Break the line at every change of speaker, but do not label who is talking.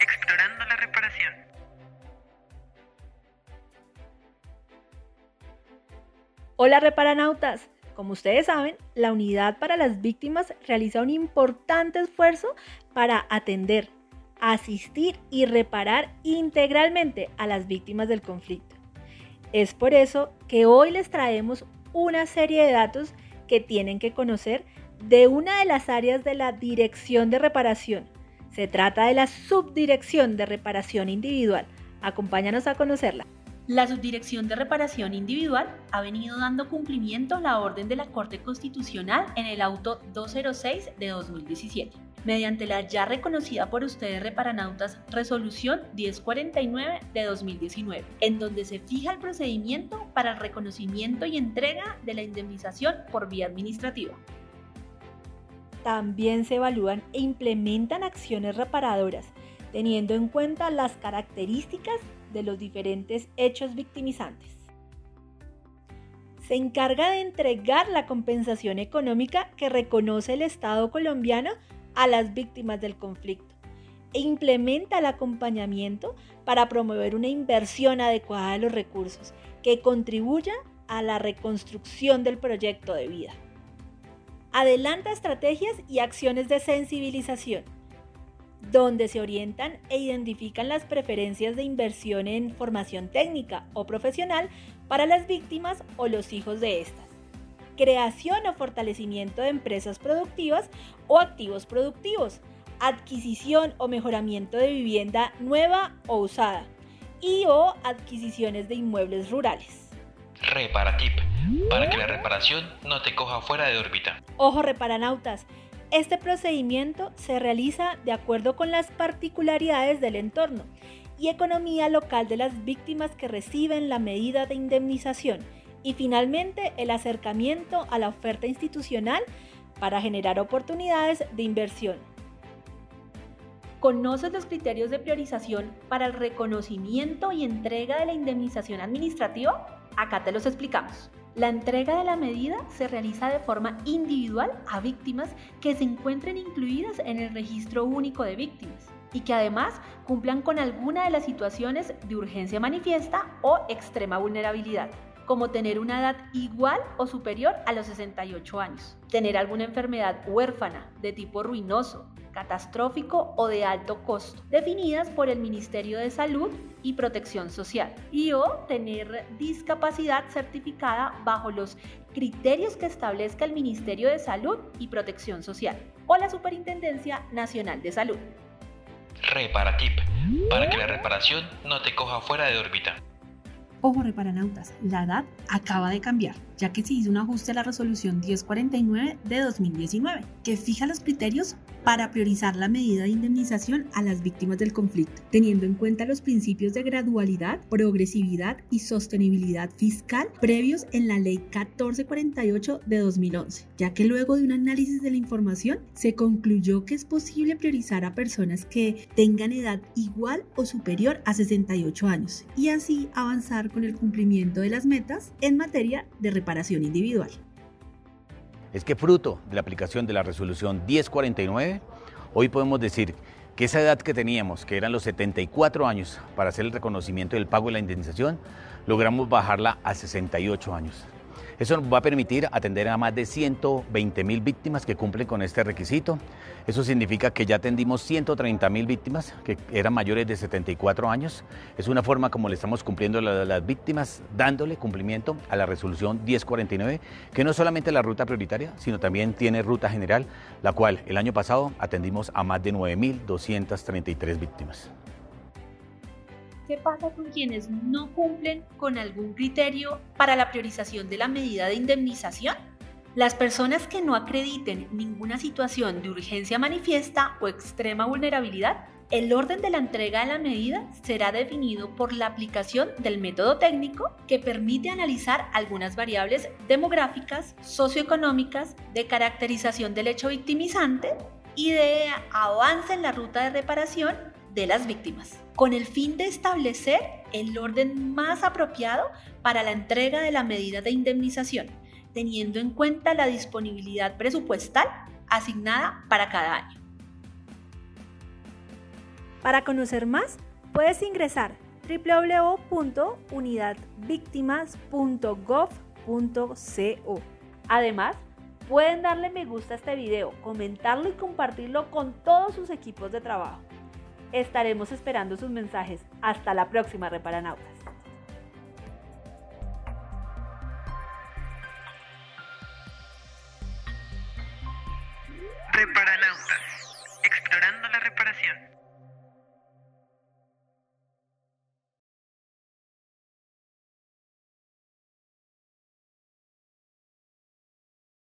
Explorando la reparación.
Hola reparanautas. Como ustedes saben, la Unidad para las Víctimas realiza un importante esfuerzo para atender, asistir y reparar integralmente a las víctimas del conflicto. Es por eso que hoy les traemos una serie de datos que tienen que conocer de una de las áreas de la Dirección de Reparación. Se trata de la Subdirección de Reparación Individual. Acompáñanos a conocerla.
La Subdirección de Reparación Individual ha venido dando cumplimiento a la orden de la Corte Constitucional en el auto 206 de 2017, mediante la ya reconocida por ustedes reparanautas Resolución 1049 de 2019, en donde se fija el procedimiento para el reconocimiento y entrega de la indemnización por vía administrativa.
También se evalúan e implementan acciones reparadoras, teniendo en cuenta las características de los diferentes hechos victimizantes. Se encarga de entregar la compensación económica que reconoce el Estado colombiano a las víctimas del conflicto e implementa el acompañamiento para promover una inversión adecuada de los recursos que contribuya a la reconstrucción del proyecto de vida. Adelanta estrategias y acciones de sensibilización donde se orientan e identifican las preferencias de inversión en formación técnica o profesional para las víctimas o los hijos de estas. Creación o fortalecimiento de empresas productivas o activos productivos. Adquisición o mejoramiento de vivienda nueva o usada. Y o adquisiciones de inmuebles rurales.
Reparatip. Para que la reparación no te coja fuera de órbita.
Ojo reparanautas. Este procedimiento se realiza de acuerdo con las particularidades del entorno y economía local de las víctimas que reciben la medida de indemnización y finalmente el acercamiento a la oferta institucional para generar oportunidades de inversión.
¿Conoces los criterios de priorización para el reconocimiento y entrega de la indemnización administrativa? Acá te los explicamos. La entrega de la medida se realiza de forma individual a víctimas que se encuentren incluidas en el registro único de víctimas y que además cumplan con alguna de las situaciones de urgencia manifiesta o extrema vulnerabilidad como tener una edad igual o superior a los 68 años, tener alguna enfermedad huérfana de tipo ruinoso, catastrófico o de alto costo, definidas por el Ministerio de Salud y Protección Social, y o tener discapacidad certificada bajo los criterios que establezca el Ministerio de Salud y Protección Social o la Superintendencia Nacional de Salud.
Reparatip, para que la reparación no te coja fuera de órbita.
Ojo reparanautas, la edad acaba de cambiar, ya que se hizo un ajuste a la resolución 1049 de 2019, que fija los criterios para priorizar la medida de indemnización a las víctimas del conflicto, teniendo en cuenta los principios de gradualidad, progresividad y sostenibilidad fiscal previos en la Ley 1448 de 2011, ya que luego de un análisis de la información se concluyó que es posible priorizar a personas que tengan edad igual o superior a 68 años y así avanzar con el cumplimiento de las metas en materia de reparación individual.
Es que fruto de la aplicación de la resolución 1049, hoy podemos decir que esa edad que teníamos, que eran los 74 años para hacer el reconocimiento del pago de la indemnización, logramos bajarla a 68 años. Eso nos va a permitir atender a más de 120 mil víctimas que cumplen con este requisito. Eso significa que ya atendimos 130 mil víctimas que eran mayores de 74 años. Es una forma como le estamos cumpliendo a las víctimas, dándole cumplimiento a la resolución 1049, que no solamente la ruta prioritaria, sino también tiene ruta general, la cual el año pasado atendimos a más de 9.233 víctimas.
¿Qué pasa con quienes no cumplen con algún criterio para la priorización de la medida de indemnización? Las personas que no acrediten ninguna situación de urgencia manifiesta o extrema vulnerabilidad, el orden de la entrega de la medida será definido por la aplicación del método técnico que permite analizar algunas variables demográficas, socioeconómicas, de caracterización del hecho victimizante y de avance en la ruta de reparación de las víctimas con el fin de establecer el orden más apropiado para la entrega de la medida de indemnización, teniendo en cuenta la disponibilidad presupuestal asignada para cada año.
Para conocer más, puedes ingresar www.unidadvictimas.gov.co.
Además, pueden darle me gusta a este video, comentarlo y compartirlo con todos sus equipos de trabajo. Estaremos esperando sus mensajes. Hasta la próxima, reparanautas.